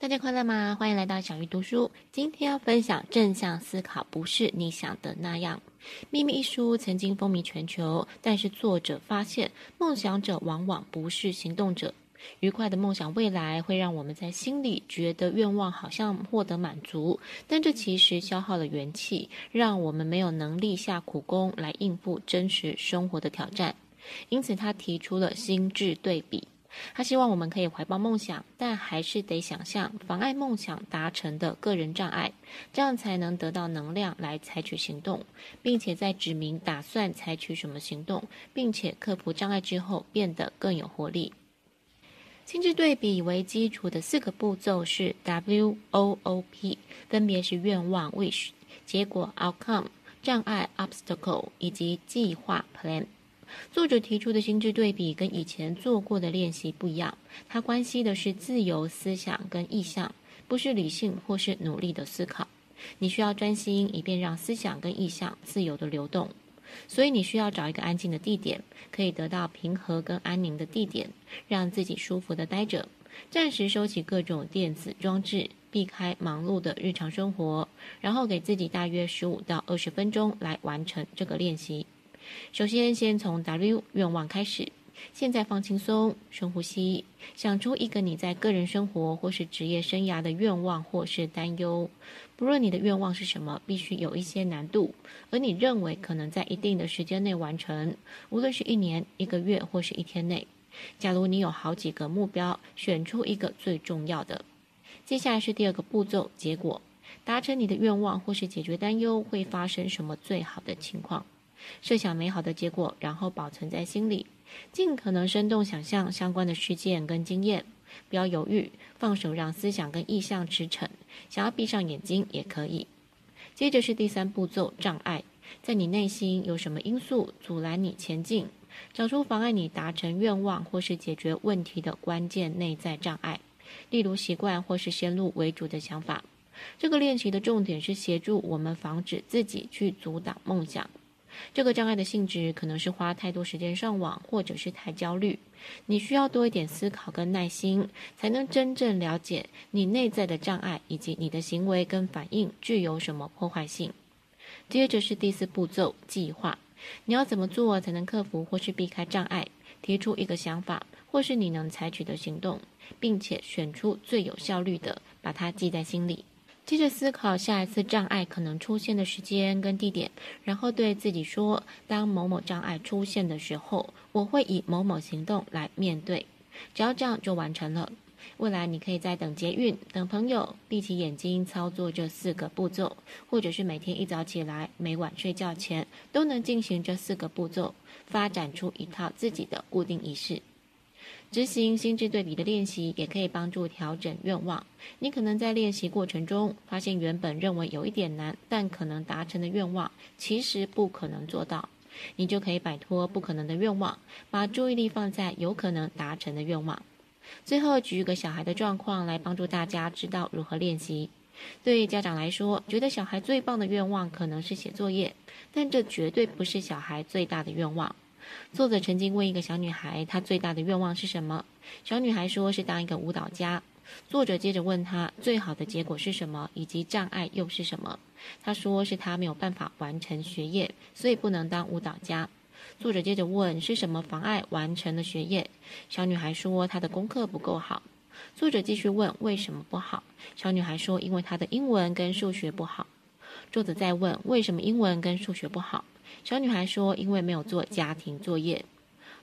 大家快乐吗？欢迎来到小鱼读书。今天要分享正向思考，不是你想的那样。《秘密》一书曾经风靡全球，但是作者发现，梦想者往往不是行动者。愉快的梦想未来会让我们在心里觉得愿望好像获得满足，但这其实消耗了元气，让我们没有能力下苦功来应付真实生活的挑战。因此，他提出了心智对比。他希望我们可以怀抱梦想，但还是得想象妨碍梦想达成的个人障碍，这样才能得到能量来采取行动，并且在指明打算采取什么行动，并且克服障碍之后，变得更有活力。心智对比为基础的四个步骤是 W O O P，分别是愿望 Wish、结果 Outcome、障碍 Obstacle 以及计划 Plan。作者提出的心智对比跟以前做过的练习不一样，它关系的是自由思想跟意向，不是理性或是努力的思考。你需要专心，以便让思想跟意向自由的流动。所以你需要找一个安静的地点，可以得到平和跟安宁的地点，让自己舒服的待着。暂时收起各种电子装置，避开忙碌的日常生活，然后给自己大约十五到二十分钟来完成这个练习。首先，先从 W 愿望开始。现在放轻松，深呼吸，想出一个你在个人生活或是职业生涯的愿望或是担忧。不论你的愿望是什么，必须有一些难度，而你认为可能在一定的时间内完成，无论是一年、一个月或是一天内。假如你有好几个目标，选出一个最重要的。接下来是第二个步骤，结果。达成你的愿望或是解决担忧，会发生什么最好的情况？设想美好的结果，然后保存在心里，尽可能生动想象相关的事件跟经验。不要犹豫，放手让思想跟意象驰骋。想要闭上眼睛也可以。接着是第三步骤，障碍。在你内心有什么因素阻拦你前进？找出妨碍你达成愿望或是解决问题的关键内在障碍，例如习惯或是先入为主的想法。这个练习的重点是协助我们防止自己去阻挡梦想。这个障碍的性质可能是花太多时间上网，或者是太焦虑。你需要多一点思考跟耐心，才能真正了解你内在的障碍以及你的行为跟反应具有什么破坏性。接着是第四步骤，计划。你要怎么做才能克服或是避开障碍？提出一个想法，或是你能采取的行动，并且选出最有效率的，把它记在心里。接着思考下一次障碍可能出现的时间跟地点，然后对自己说：当某某障碍出现的时候，我会以某某行动来面对。只要这样就完成了。未来你可以在等捷运、等朋友，闭起眼睛操作这四个步骤，或者是每天一早起来、每晚睡觉前都能进行这四个步骤，发展出一套自己的固定仪式。执行心智对比的练习，也可以帮助调整愿望。你可能在练习过程中发现，原本认为有一点难，但可能达成的愿望，其实不可能做到。你就可以摆脱不可能的愿望，把注意力放在有可能达成的愿望。最后，举一个小孩的状况来帮助大家知道如何练习。对于家长来说，觉得小孩最棒的愿望可能是写作业，但这绝对不是小孩最大的愿望。作者曾经问一个小女孩，她最大的愿望是什么？小女孩说是当一个舞蹈家。作者接着问她，最好的结果是什么，以及障碍又是什么？她说是她没有办法完成学业，所以不能当舞蹈家。作者接着问，是什么妨碍完成了学业？小女孩说她的功课不够好。作者继续问，为什么不好？小女孩说因为她的英文跟数学不好。作者再问，为什么英文跟数学不好？小女孩说：“因为没有做家庭作业。”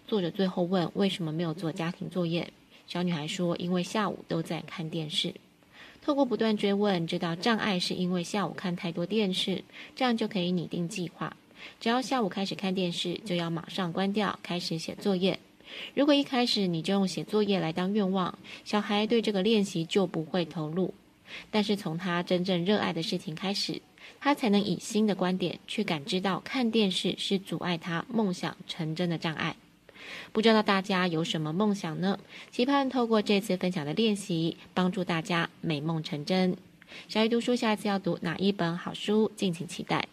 作者最后问：“为什么没有做家庭作业？”小女孩说：“因为下午都在看电视。”透过不断追问，知道障碍是因为下午看太多电视，这样就可以拟定计划。只要下午开始看电视，就要马上关掉，开始写作业。如果一开始你就用写作业来当愿望，小孩对这个练习就不会投入。但是从他真正热爱的事情开始，他才能以新的观点去感知到看电视是阻碍他梦想成真的障碍。不知道大家有什么梦想呢？期盼透过这次分享的练习，帮助大家美梦成真。小鱼读书下一次要读哪一本好书，敬请期待。